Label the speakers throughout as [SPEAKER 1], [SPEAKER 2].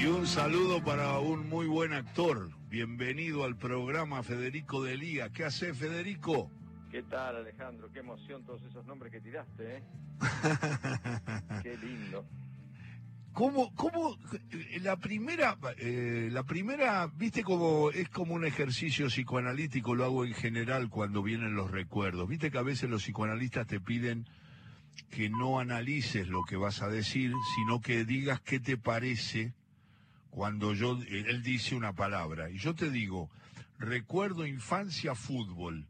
[SPEAKER 1] Y un saludo para un muy buen actor. Bienvenido al programa Federico Delía. ¿Qué hace Federico?
[SPEAKER 2] ¿Qué tal Alejandro? Qué emoción todos esos nombres que tiraste, ¿eh? Qué lindo.
[SPEAKER 1] ¿Cómo, cómo, la primera, eh, la primera, viste como, es como un ejercicio psicoanalítico, lo hago en general cuando vienen los recuerdos. Viste que a veces los psicoanalistas te piden que no analices lo que vas a decir, sino que digas qué te parece cuando yo, él dice una palabra. Y yo te digo, recuerdo infancia fútbol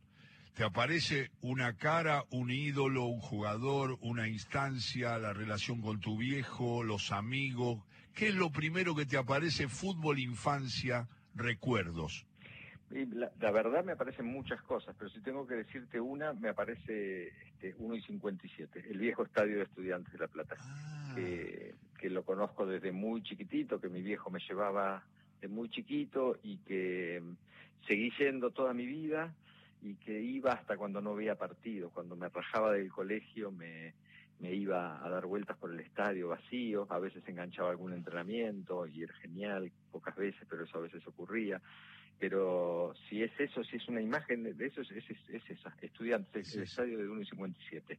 [SPEAKER 1] te aparece una cara, un ídolo, un jugador, una instancia, la relación con tu viejo, los amigos. ¿Qué es lo primero que te aparece? Fútbol, infancia, recuerdos.
[SPEAKER 2] La, verdad me aparecen muchas cosas, pero si tengo que decirte una, me aparece este, 1 y 57, el viejo estadio de estudiantes de La Plata, ah. Que lo conozco desde muy chiquitito, que mi viejo me llevaba de muy chiquito y que seguí yendo toda mi vida y que iba hasta cuando no veía partidos, cuando me rajaba del colegio me, me iba a dar vueltas por el estadio vacío, a veces enganchaba algún entrenamiento y era genial, pocas veces, pero eso a veces ocurría. Pero si es eso, si es una imagen de eso, es, es, esa, estudiantes, el estadio de 1 y 57.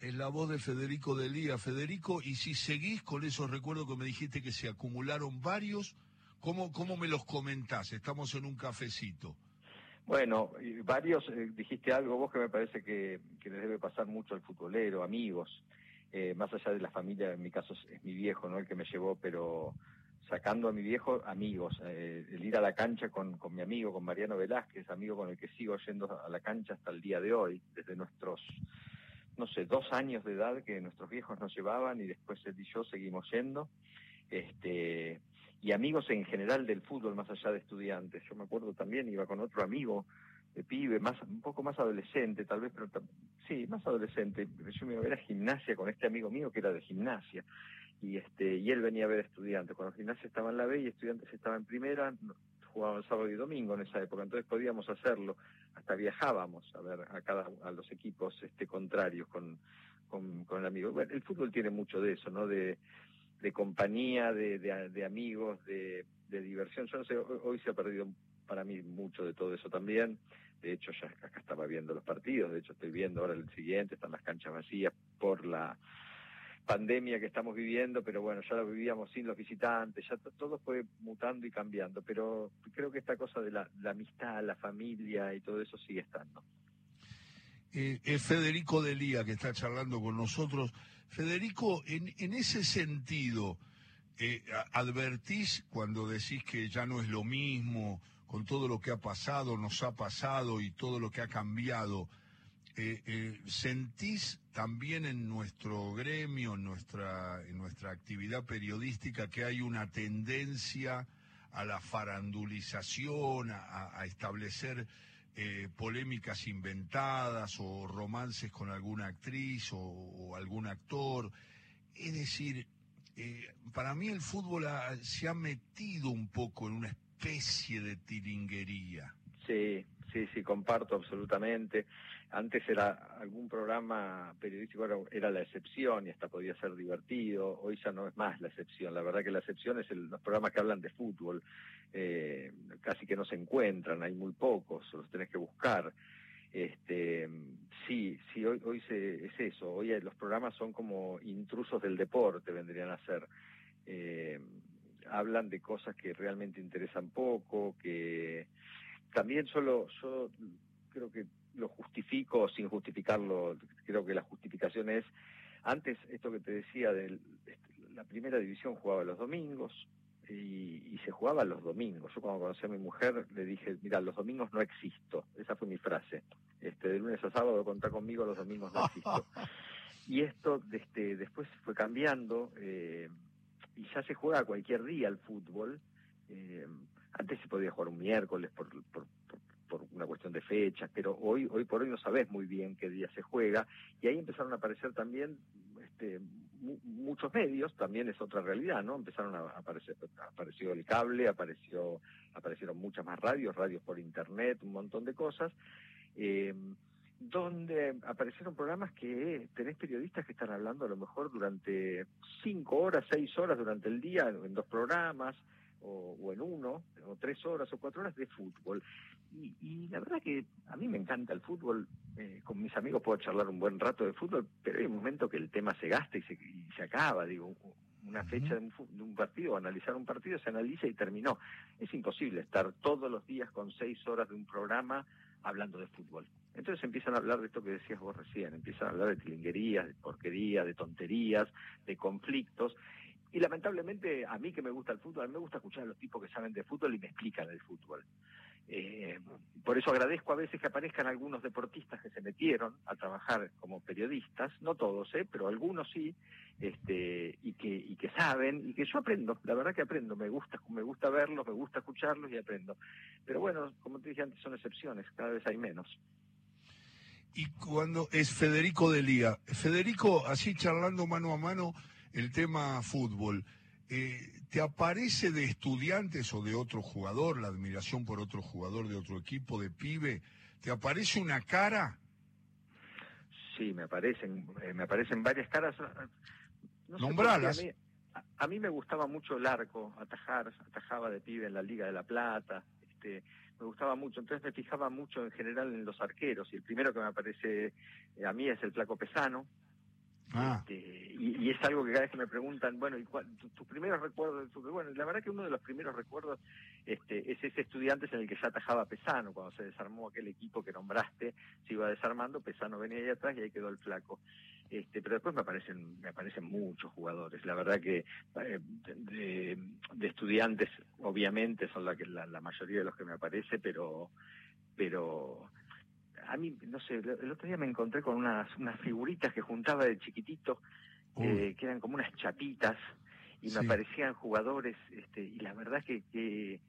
[SPEAKER 1] Es la voz de Federico Delía. Federico, y si seguís con esos recuerdos que me dijiste que se acumularon varios, ¿cómo, cómo me los comentás? Estamos en un cafecito.
[SPEAKER 2] Bueno, varios, eh, dijiste algo vos que me parece que, les debe pasar mucho al futbolero, amigos, eh, más allá de la familia, en mi caso es, mi viejo, ¿no? El que me llevó, pero sacando a mi viejo, amigos, eh, el ir a la cancha con, con mi amigo, con Mariano Velázquez, amigo con el que sigo yendo a la cancha hasta el día de hoy, desde nuestros, no sé, dos años de edad que nuestros viejos nos llevaban y después él y yo seguimos yendo. Este, y amigos en general del fútbol, más allá de estudiantes. Yo me acuerdo también, iba con otro amigo de pibe, más un poco más adolescente, tal vez, pero sí, más adolescente. Yo me iba a ver a gimnasia con este amigo mío que era de gimnasia. Y este y él venía a ver estudiantes. Cuando gimnasia estaba en la B y estudiantes estaba en primera, jugaban sábado y domingo en esa época, entonces podíamos hacerlo, hasta viajábamos a ver a cada a los equipos este contrarios con, con, con el amigo. Bueno, el fútbol tiene mucho de eso, ¿no? De de compañía, de, de, amigos, de, de, diversión. Yo no sé, hoy, se ha perdido para mí mucho de todo eso también. De hecho, ya acá estaba viendo los partidos, de hecho estoy viendo ahora el siguiente, están las canchas vacías por la pandemia que estamos viviendo, pero bueno, ya lo vivíamos sin los visitantes, ya todo fue mutando y cambiando, pero creo que esta cosa de la, amistad, la familia y todo eso sigue estando.
[SPEAKER 1] Eh, es Federico Delía que está charlando con nosotros. Federico, en, en ese sentido, eh, advertís cuando decís que ya no es lo mismo con todo lo que ha pasado, nos ha pasado y todo lo que ha cambiado. Eh, eh, ¿Sentís también en nuestro gremio, en nuestra, en nuestra actividad periodística, que hay una tendencia a la farandulización, a establecer eh, polémicas inventadas o romances con alguna actriz o, algún actor. Es decir, para mí el fútbol se ha metido un poco en una especie de tiringuería.
[SPEAKER 2] Sí, sí, sí, comparto absolutamente. Antes era algún programa periodístico, era, la excepción y hasta podía ser divertido. Hoy ya no es más la excepción. La verdad que la excepción es el, los programas que hablan de fútbol. Eh, casi que no se encuentran, hay muy pocos, los tenés que buscar. Este, sí, sí, hoy, hoy se, es eso. Hoy los programas son como intrusos del deporte, vendrían a ser. Eh, hablan de cosas que realmente interesan poco, que también solo, yo creo que lo justifico sin justificarlo, creo que la justificación es, antes esto que te decía, de la primera división jugaba los domingos y, se jugaba los domingos. Yo cuando conocí a mi mujer le dije, mira, los domingos no existo, esa fue mi frase. Este, de lunes a sábado contá conmigo, los domingos no existo. y esto este, después fue cambiando eh, y ya se juega cualquier día el fútbol. Eh, antes se podía jugar un miércoles por, por, por una cuestión de fechas, pero hoy, hoy por hoy no sabes muy bien qué día se juega, y ahí empezaron a aparecer también este, muchos medios, también es otra realidad, ¿no? Empezaron a aparecer, apareció el cable, apareció, aparecieron muchas más radios, radios por internet, un montón de cosas, eh, donde aparecieron programas que tenés periodistas que están hablando a lo mejor durante cinco horas, seis horas durante el día, en dos programas, o, en uno, o tres horas o cuatro horas de fútbol. Y, la verdad que a mí me encanta el fútbol, eh, con mis amigos puedo charlar un buen rato de fútbol, pero hay un momento que el tema se gasta y se, se acaba, digo, una fecha de un, de un, partido, analizar un partido, se analiza y terminó. Es imposible estar todos los días con seis horas de un programa hablando de fútbol. Entonces empiezan a hablar de esto que decías vos recién, empiezan a hablar de tilinguerías, de porquerías, de tonterías, de conflictos, y lamentablemente, a mí que me gusta el fútbol, a mí me gusta escuchar a los tipos que saben de fútbol y me explican el fútbol. Eh, por eso agradezco a veces que aparezcan algunos deportistas que se metieron a trabajar como periodistas, no todos, ¿eh? pero algunos sí, este, y que y que saben y que yo aprendo, la verdad que aprendo, me gusta me gusta verlos, me gusta escucharlos y aprendo. Pero bueno, como te dije antes, son excepciones, cada vez hay menos.
[SPEAKER 1] Y cuando es Federico Delía, Federico, así charlando mano a mano, el tema fútbol, eh, ¿te aparece de estudiantes o de otro jugador, la admiración por otro jugador de otro equipo, de pibe? ¿Te aparece una cara?
[SPEAKER 2] Sí, me aparecen, eh, me aparecen varias caras.
[SPEAKER 1] No Nombralas.
[SPEAKER 2] a, mí, me gustaba mucho el arco, atajar, atajaba de pibe en la Liga de la Plata, este, me gustaba mucho, entonces me fijaba mucho en general en los arqueros, y el primero que me aparece eh, a mí es el Flaco Pesano, Ah. Este, y, es algo que cada vez que me preguntan, bueno, ¿y tus primeros recuerdos Bueno, la verdad que uno de los primeros recuerdos este, es ese estudiante en el que ya atajaba Pesano, cuando se desarmó aquel equipo que nombraste, se iba desarmando, Pesano venía ahí atrás y ahí quedó el flaco. Este, pero después me aparecen, me aparecen muchos jugadores. La verdad que eh, de, estudiantes, obviamente, son la, que, la mayoría de los que me aparece, pero pero a mí, no sé, el otro día me encontré con unas, unas figuritas que juntaba de chiquitito, eh, que eran como unas chapitas, y me aparecían jugadores, este, y la verdad que, que,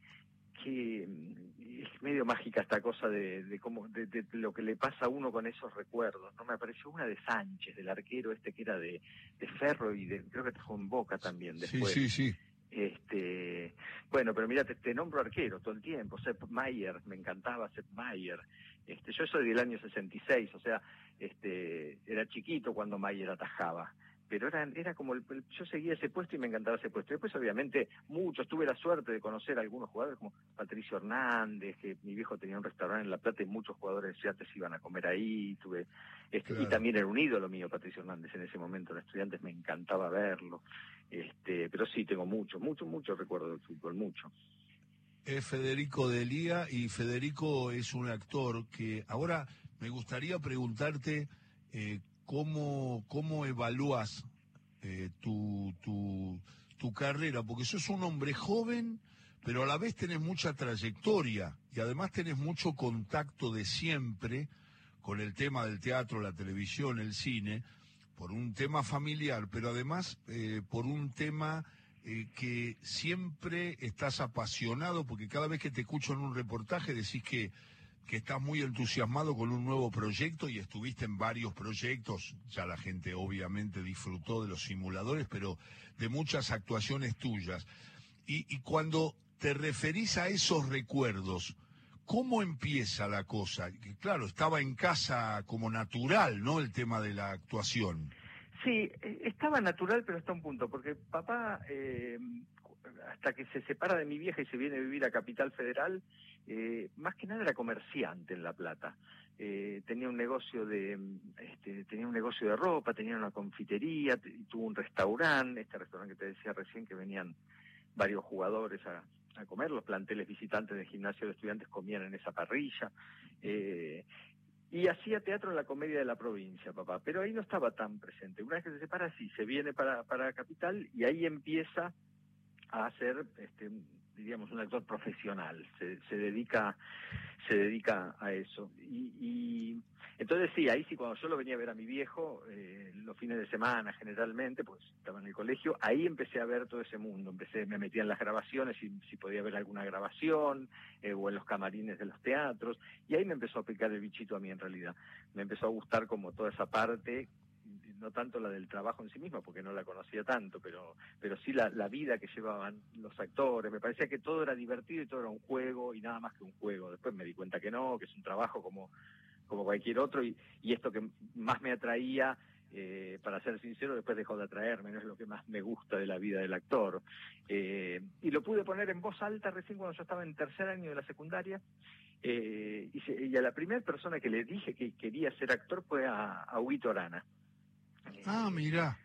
[SPEAKER 2] que mm, es medio mágica esta cosa de, de cómo de, lo que le pasa a uno con esos recuerdos no me apareció una de Sánchez del arquero este que era de, de Ferro y de, creo que dejó en Boca también después.
[SPEAKER 1] sí sí sí.
[SPEAKER 2] Este bueno pero mira te, nombro arquero todo el tiempo Sepp Mayer me encantaba Sepp Mayer este, yo soy del año 66, o sea, este, era chiquito cuando Mayer atajaba pero era, era como el, yo seguía ese puesto y me encantaba ese puesto. Después, obviamente, muchos, tuve la suerte de conocer a algunos jugadores como Patricio Hernández, que mi viejo tenía un restaurante en La Plata y muchos jugadores de estudiantes iban a comer ahí, tuve este, y también era un ídolo mío Patricio Hernández en ese momento, los estudiantes me encantaba verlo, este, pero sí tengo mucho, mucho, mucho recuerdo del fútbol, mucho.
[SPEAKER 1] Es Federico Delía y Federico es un actor que ahora me gustaría preguntarte eh, cómo, cómo evalúas eh, tu, tu, tu carrera, porque sos un hombre joven, pero a la vez tenés mucha trayectoria y además tenés mucho contacto de siempre con el tema del teatro, la televisión, el cine, por un tema familiar, pero además eh, por un tema eh, que siempre estás apasionado, porque cada vez que te escucho en un reportaje decís que, que estás muy entusiasmado con un nuevo proyecto y estuviste en varios proyectos, ya la gente obviamente disfrutó de los simuladores, pero de muchas actuaciones tuyas. Y, cuando te referís a esos recuerdos, ¿cómo empieza la cosa? claro, estaba en casa como natural, ¿no? El tema de la actuación.
[SPEAKER 2] Sí, e, estaba natural, pero hasta un punto, porque papá, eh, hasta que se separa de mi vieja y se viene a vivir a Capital Federal, eh, más que nada era comerciante en La Plata. Eh, tenía un negocio de este, tenía un negocio de ropa, tenía una confitería, tuvo un restaurante, este restaurante que te decía recién que venían varios jugadores a, a comer, los planteles visitantes del gimnasio de estudiantes comían en esa parrilla. Eh, y hacía teatro en la comedia de la provincia, papá, pero ahí no estaba tan presente. Una vez que se separa, sí, se viene para, para Capital y ahí empieza a hacer, este, diríamos, un actor profesional, se, se dedica se dedica a eso. Y, y, entonces sí, ahí sí, cuando yo lo venía a ver a mi viejo, eh, los fines de semana generalmente, pues estaba en el colegio, ahí empecé a ver todo ese mundo, empecé, me metía en las grabaciones, y si podía ver alguna grabación, eh, o en los camarines de los teatros, y ahí me empezó a picar el bichito a mí en realidad. Me empezó a gustar como toda esa parte no tanto la del trabajo en sí mismo, porque no la conocía tanto, pero, pero sí la, la vida que llevaban los actores. Me parecía que todo era divertido y todo era un juego y nada más que un juego. Después me di cuenta que no, que es un trabajo como, como cualquier otro, y, y esto que más me atraía eh, para ser sincero, después dejó de atraerme, no es lo que más me gusta de la vida del actor. Eh, y lo pude poner en voz alta recién cuando yo estaba en tercer año de la secundaria. Eh, y, a la primera persona que le dije que quería ser actor fue a, a Huito Arana.
[SPEAKER 1] Ah, mira.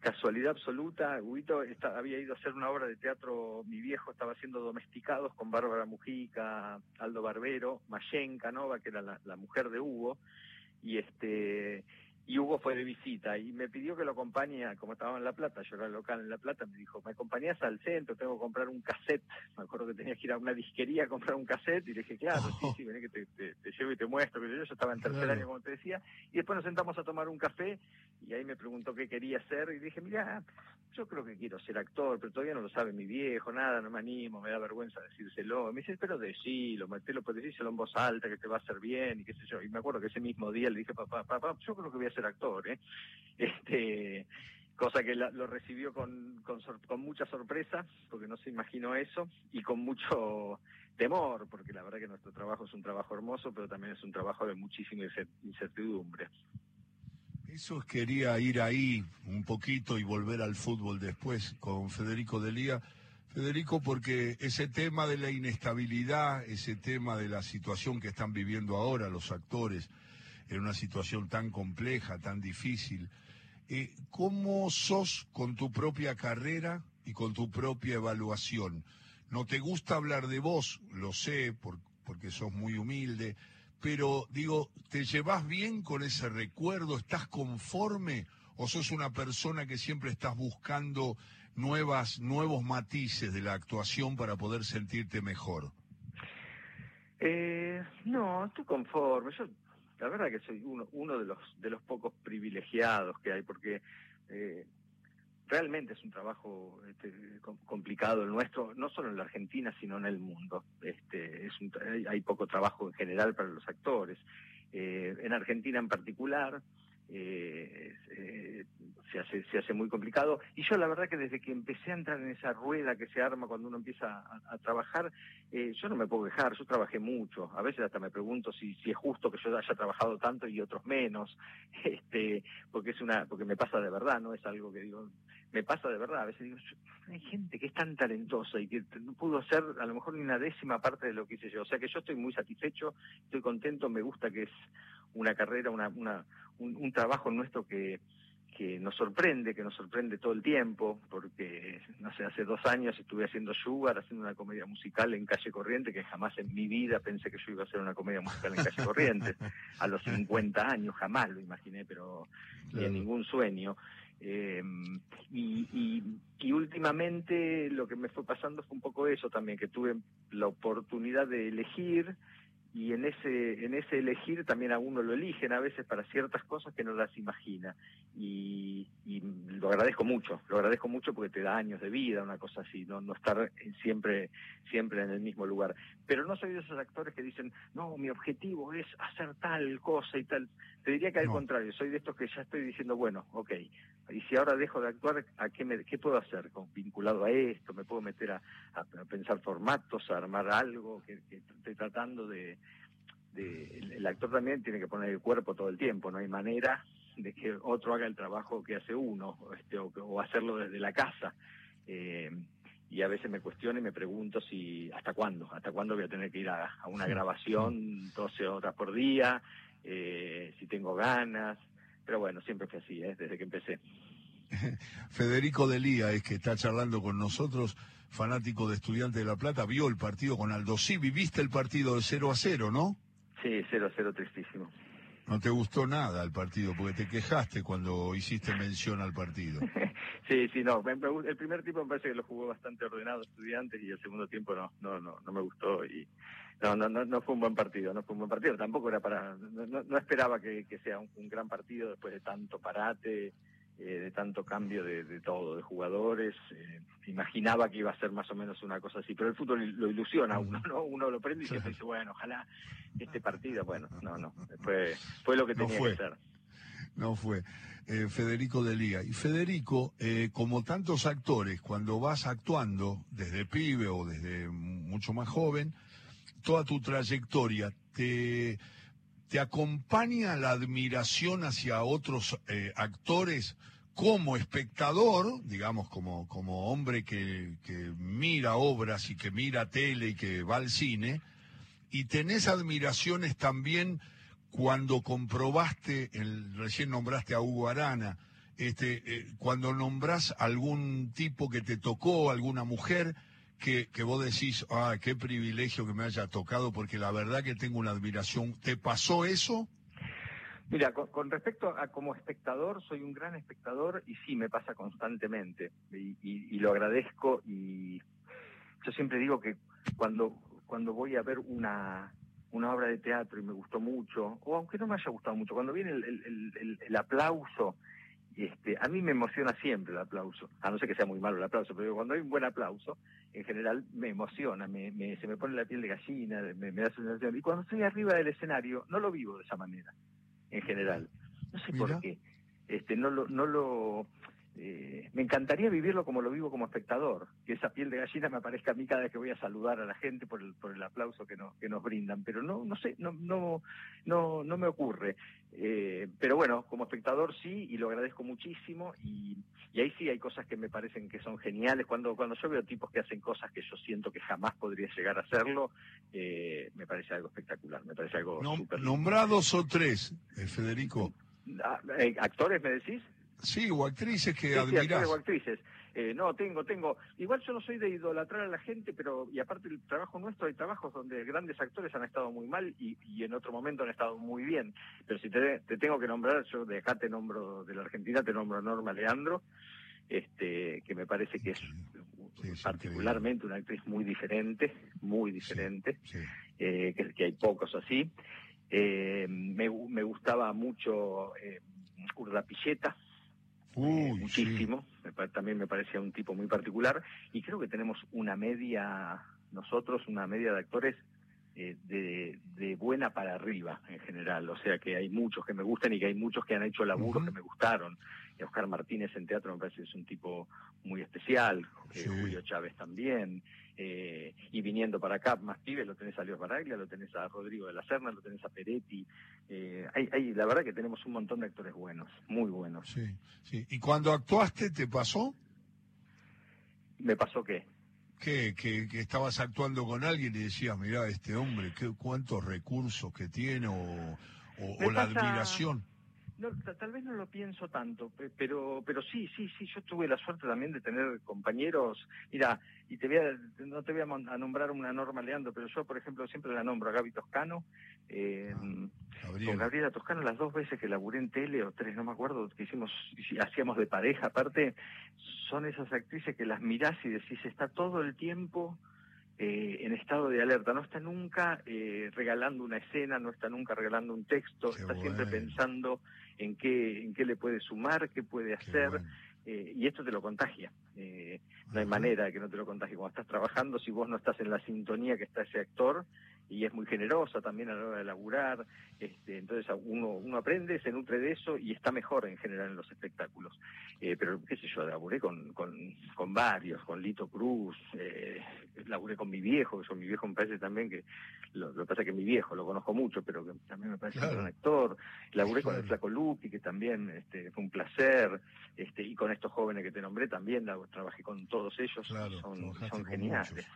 [SPEAKER 2] Casualidad absoluta, Huito había ido a hacer una obra de teatro, mi viejo estaba haciendo domesticados con Bárbara Mujica, Aldo Barbero, Mayenka Nova, que era la, la mujer de Hugo, y este y Hugo fue de visita y me pidió que lo acompañe, como estaba en La Plata, yo era local en La Plata, me dijo, ¿me acompañás al centro? Tengo que comprar un cassette. Me acuerdo que tenía que ir a una disquería a comprar un cassette y le dije, claro, sí, sí, vení que te, llevo y te muestro. Que yo, yo estaba en tercer año, como te decía, y después nos sentamos a tomar un café y ahí me preguntó qué quería hacer y dije, mira, yo creo que quiero ser actor, pero todavía no lo sabe mi viejo, nada, no me animo, me da vergüenza decírselo. Me dice, pero decilo, metelo, pues decíselo en voz alta, que te va a hacer bien, y qué sé yo. Y me acuerdo que ese mismo día le dije, papá, papá, yo creo que voy a ser actor, ¿eh? Este, cosa que lo recibió con, con mucha sorpresa, porque no se imaginó eso, y con mucho temor, porque la verdad que nuestro trabajo es un trabajo hermoso, pero también es un trabajo de muchísima incertidumbre.
[SPEAKER 1] Eso quería ir ahí un poquito y volver al fútbol después con Federico Delía. Federico, porque ese tema de la inestabilidad, ese tema de la situación que están viviendo ahora los actores, en una situación tan compleja, tan difícil, eh, ¿cómo sos con tu propia carrera y con tu propia evaluación? No te gusta hablar de vos, lo sé, porque sos muy humilde, pero digo, ¿te llevas bien con ese recuerdo? ¿Estás conforme? ¿O sos una persona que siempre estás buscando nuevas, nuevos matices de la actuación para poder sentirte mejor?
[SPEAKER 2] Eh, no, estoy conforme. Yo, la verdad que soy uno, de los de los pocos privilegiados que hay, porque eh, realmente es un trabajo este, complicado el nuestro, no solo en la Argentina, sino en el mundo. Este, es hay poco trabajo en general para los actores. Eh, en Argentina en particular, eh, eh, se, hace, se hace muy complicado. Y yo la verdad que desde que empecé a entrar en esa rueda que se arma cuando uno empieza a, trabajar, eh, yo no me puedo quejar, yo trabajé mucho. A veces hasta me pregunto si, si es justo que yo haya trabajado tanto y otros menos, este, porque es una, porque me pasa de verdad, no es algo que digo, me pasa de verdad. A veces digo, hay gente que es tan talentosa y que no pudo hacer a lo mejor ni una décima parte de lo que hice yo. O sea que yo estoy muy satisfecho, estoy contento, me gusta que es una carrera, una, una un, trabajo nuestro que, que nos sorprende, que nos sorprende todo el tiempo, porque, no sé, hace dos años estuve haciendo Sugar, haciendo una comedia musical en Calle Corriente, que jamás en mi vida pensé que yo iba a hacer una comedia musical en Calle Corriente. A los 50 años jamás lo imaginé, pero ni en ningún sueño. Eh, y, y, y, últimamente lo que me fue pasando fue un poco eso también, que tuve la oportunidad de elegir y en ese en ese elegir también a uno lo eligen a veces para ciertas cosas que no las imagina. Y, lo agradezco mucho lo agradezco mucho porque te da años de vida una cosa así no no estar siempre siempre en el mismo lugar. Pero no soy de esos actores que dicen no mi objetivo es hacer tal cosa y tal te diría que al contrario soy de estos que ya estoy diciendo bueno ok y si ahora dejo de actuar a qué me qué puedo hacer con, vinculado a esto me puedo meter a, a, pensar formatos a armar algo que estoy tratando de el, actor también tiene que poner el cuerpo todo el tiempo, no hay manera de que otro haga el trabajo que hace uno, este, o, hacerlo desde la casa. Eh, y a veces me cuestiono y me pregunto si hasta cuándo, hasta cuándo voy a tener que ir a, una grabación 12 horas por día, eh, si tengo ganas, pero bueno, siempre fue así, ¿eh? desde que empecé.
[SPEAKER 1] Federico Delía es que está charlando con nosotros, fanático de Estudiantes de La Plata, vio el partido con Aldo Sí, viviste el partido de 0 a 0, ¿no?
[SPEAKER 2] Sí, 0-0 tristísimo.
[SPEAKER 1] No te gustó nada el partido, porque te quejaste cuando hiciste mención al partido.
[SPEAKER 2] sí, sí, no. El primer tiempo me parece que lo jugó bastante ordenado estudiantes y el segundo tiempo no, no, no, no me gustó y no, no, no, no fue un buen partido, no fue un buen partido. Tampoco era para, no, no esperaba que, que sea un, un gran partido después de tanto parate. Eh, de tanto cambio de, todo, de jugadores. Eh, imaginaba que iba a ser más o menos una cosa así, pero el fútbol lo ilusiona uno, ¿no? Uno lo prende y siempre dice, bueno, ojalá este partido, bueno, no, no, fue, fue lo que tenía que ser.
[SPEAKER 1] No fue. Eh, Federico de Liga. Y Federico, como tantos actores, cuando vas actuando desde pibe o desde mucho más joven, toda tu trayectoria te ¿te acompaña la admiración hacia otros eh, actores como espectador, digamos, como, como hombre que, que mira obras y que mira tele y que va al cine? Y tenés admiraciones también cuando comprobaste, el, recién nombraste a Hugo Arana, este, eh, cuando nombrás algún tipo que te tocó, alguna mujer, que, vos decís, ah, qué privilegio que me haya tocado, porque la verdad que tengo una admiración. ¿Te pasó eso?
[SPEAKER 2] Mira, con, respecto a como espectador, soy un gran espectador y sí, me pasa constantemente y, y, lo agradezco y yo siempre digo que cuando, cuando voy a ver una, una obra de teatro y me gustó mucho, o aunque no me haya gustado mucho, cuando viene el, el, el, el aplauso este, a mí me emociona siempre el aplauso, a no ser que sea muy malo el aplauso, pero cuando hay un buen aplauso, en general me emociona, me, se me pone la piel de gallina, me, da sensación. Y cuando estoy arriba del escenario, no lo vivo de esa manera, en general. No sé por qué. Este, no lo, no lo, eh, me encantaría vivirlo como lo vivo como espectador, que esa piel de gallina me aparezca a mí cada vez que voy a saludar a la gente por el, por el aplauso que, que nos brindan, pero no, no sé, no, no, no, no me ocurre. Eh, pero bueno, como espectador sí, y lo agradezco muchísimo, y, y, ahí sí hay cosas que me parecen que son geniales. Cuando, cuando yo veo tipos que hacen cosas que yo siento que jamás podría llegar a hacerlo, eh, me parece algo espectacular, me parece algo
[SPEAKER 1] Nombrados o tres, Federico.
[SPEAKER 2] Ah, ¿Actores me decís?
[SPEAKER 1] Sí, o actrices que sí, admirás.
[SPEAKER 2] o actrices. Eh, no, tengo, tengo. Igual yo no soy de idolatrar a la gente, pero, y aparte del trabajo nuestro, hay trabajos donde grandes actores han estado muy mal y, y en otro momento han estado muy bien. Pero si te, te tengo que nombrar, yo de acá te nombro, de la Argentina te nombro Norma Leandro, este, que me parece que es particularmente una actriz muy diferente, muy diferente, eh, que, que, hay pocos así. Eh, me, me gustaba mucho eh, Pilleta, muchísimo. También me parecía un tipo muy particular. Y creo que tenemos una media, nosotros, una media de actores eh, de, de, buena para arriba en general. O sea que hay muchos que me gustan y que hay muchos que han hecho laburos que me gustaron. Y Oscar Martínez en teatro me parece que es un tipo muy especial. Julio Chávez también. Eh, y viniendo para acá, más pibes, lo tenés a Leo Baraglia, lo tenés a Rodrigo de la Serna, lo tenés a Peretti. Eh, hay, hay, la verdad que tenemos un montón de actores buenos, muy buenos.
[SPEAKER 1] Sí, sí. ¿Y cuando actuaste, te pasó?
[SPEAKER 2] ¿Me pasó qué?
[SPEAKER 1] Que, que, que estabas actuando con alguien y decías, mira, este hombre, qué, cuántos recursos que tiene, o, o, la admiración.
[SPEAKER 2] No, tal vez no lo pienso tanto, pero pero sí, sí, sí, yo tuve la suerte también de tener compañeros, mira, y te voy a, no te voy a, nombrar una Norma Leandro, pero yo, por ejemplo, siempre la nombro a Gaby Toscano, eh, ah, con Gabriela Toscano las dos veces que laburé en tele, o tres, no me acuerdo, que hicimos, hacíamos de pareja, aparte, son esas actrices que las mirás y decís, está todo el tiempo eh, en estado de alerta, no está nunca eh, regalando una escena, no está nunca regalando un texto, está siempre pensando en qué, en qué le puede sumar, qué puede hacer, eh, y esto te lo contagia. no hay manera de que no te lo contagie. Cuando estás trabajando, si vos no estás en la sintonía que está ese actor, y es muy generosa también a la hora de laburar, este, entonces uno, uno aprende, se nutre de eso y está mejor en general en los espectáculos. Eh, pero qué sé yo, laburé con, con, con varios, con Lito Cruz, eh, laburé con mi viejo, que mi viejo me parece también que, lo, que pasa es que mi viejo lo conozco mucho, pero que también me parece un actor, laburé con el Flaco Lupi, que también este, fue un placer, este, y con estos jóvenes que te nombré también, trabajé con todos ellos, son, son geniales.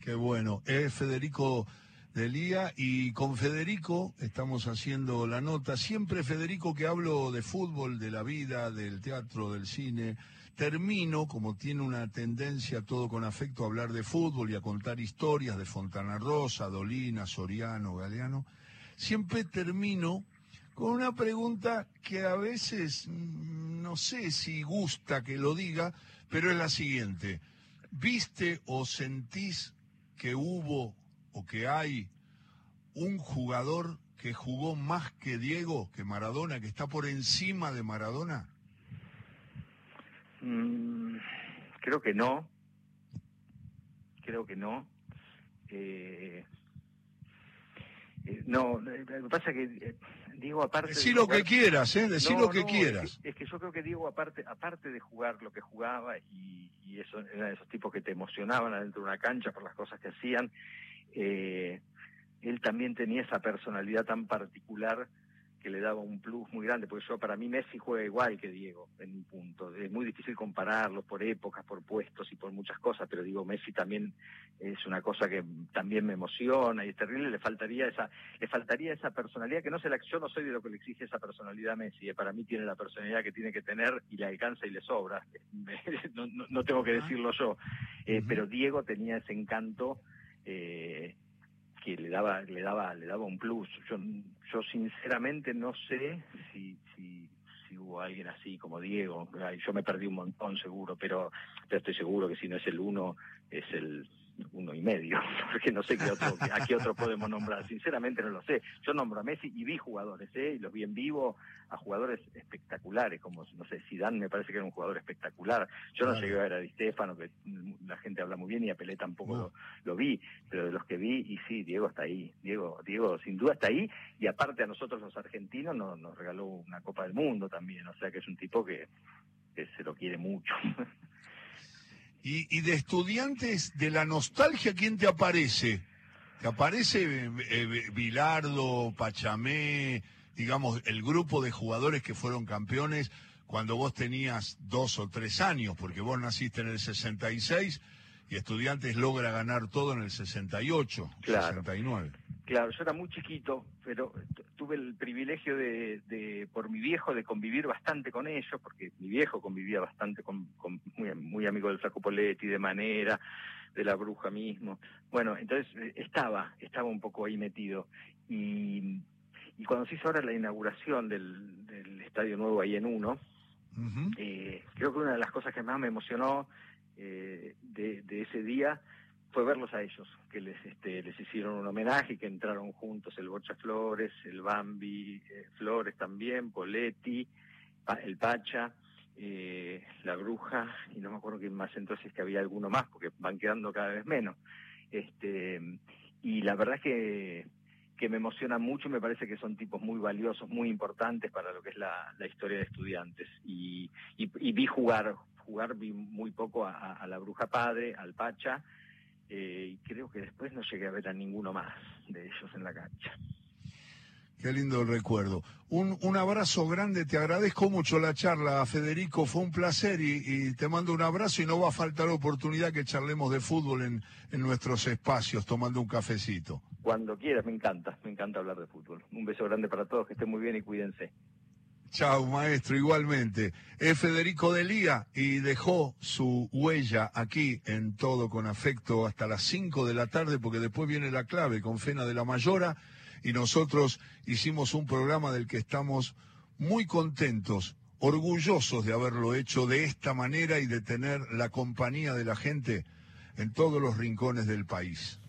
[SPEAKER 1] Qué bueno. Es Federico Delía y con Federico estamos haciendo la nota. Siempre Federico que hablo de fútbol, de la vida, del teatro, del cine. Termino, como tiene una tendencia todo con afecto a hablar de fútbol y a contar historias de Fontana Rosa, Dolina, Soriano, Galeano, siempre termino con una pregunta que a veces mm, no sé si gusta que lo diga, pero es la siguiente. ¿Viste o sentís que hubo o que hay un jugador que jugó más que Diego, que Maradona, que está por encima de Maradona?
[SPEAKER 2] Mm, creo que no. Creo que no. Eh, eh, no, lo que pasa es que eh, Diego aparte...
[SPEAKER 1] Decí lo que quieras, ¿eh? Decí lo que quieras.
[SPEAKER 2] Es que, yo creo que Diego aparte, aparte de jugar lo que jugaba y, y eso eran esos tipos que te emocionaban adentro de una cancha por las cosas que hacían, eh, él también tenía esa personalidad tan particular que le daba un plus muy grande, porque yo para mí Messi juega igual que Diego en un punto. Es muy difícil compararlos por épocas, por puestos y por muchas cosas, pero digo, Messi también es una cosa que también me emociona y es terrible, le faltaría esa le faltaría esa personalidad que no sé la yo no soy de lo que le exige esa personalidad a Messi, eh, para mí tiene la personalidad que tiene que tener y le alcanza y le sobra. no, no, tengo que decirlo yo, eh, pero Diego tenía ese encanto eh, que le daba le daba le daba un plus. Yo yo sinceramente no sé si si, si hubo alguien así como Diego. Yo me perdí un montón seguro pero, pero estoy seguro que si no es el uno es el uno y medio, porque no sé qué otro, a qué otro podemos nombrar. Sinceramente no lo sé. Yo nombro a Messi y vi jugadores, ¿eh? y los vi en vivo a jugadores espectaculares, como, no sé, Zidane me parece que era un jugador espectacular. Yo no llegué a ver a Di Stefano, que la gente habla muy bien, y a Pelé tampoco lo, vi, pero de los que vi, y sí, Diego está ahí. Diego, Diego sin duda está ahí, y aparte a nosotros los argentinos nos, nos regaló una Copa del Mundo también, o sea que es un tipo que, que se lo quiere mucho.
[SPEAKER 1] Y, de estudiantes de la nostalgia, ¿quién te aparece? ¿Te aparece eh, eh, Bilardo, Pachamé, digamos, el grupo de jugadores que fueron campeones cuando vos tenías dos o tres años? Porque vos naciste en el 66 y Estudiantes logra ganar todo en el 68, claro. 69.
[SPEAKER 2] Claro, yo era muy chiquito, pero tuve el privilegio de, por mi viejo, de convivir bastante con ellos, porque mi viejo convivía bastante con, muy, amigo del Flaco Poletti, de Manera, de la Bruja mismo. Bueno, entonces eh, estaba, estaba un poco ahí metido. Y, cuando se hizo ahora la inauguración del, Estadio Nuevo ahí en Uno, eh, creo que una de las cosas que más me emocionó eh, de, de ese día fue verlos a ellos, que les este, les hicieron un homenaje, que entraron juntos el Bocha Flores, el Bambi eh, Flores también, Poletti, el Pacha, eh, la Bruja, y no me acuerdo quién más entonces que había alguno más, porque van quedando cada vez menos. Este, y la verdad es que, que me emociona mucho, me parece que son tipos muy valiosos, muy importantes para lo que es la, historia de estudiantes. Y, y, vi jugar, jugar vi muy poco a la Bruja Padre, al Pacha, eh, y creo que después no llegué a ver a ninguno más de ellos en la cancha.
[SPEAKER 1] Qué lindo el recuerdo. Un, un abrazo grande, te agradezco mucho la charla, Federico, fue un placer y, te mando un abrazo y no va a faltar oportunidad que charlemos de fútbol en, en nuestros espacios tomando un cafecito.
[SPEAKER 2] Cuando quieras, me encanta, me encanta hablar de fútbol. Un beso grande para todos, que estén muy bien y cuídense.
[SPEAKER 1] Chao, maestro, igualmente. Es Federico Delía y dejó su huella aquí en todo con afecto hasta las 5 de la tarde, porque después viene la clave con Fena de la Mayora y nosotros hicimos un programa del que estamos muy contentos, orgullosos de haberlo hecho de esta manera y de tener la compañía de la gente en todos los rincones del país.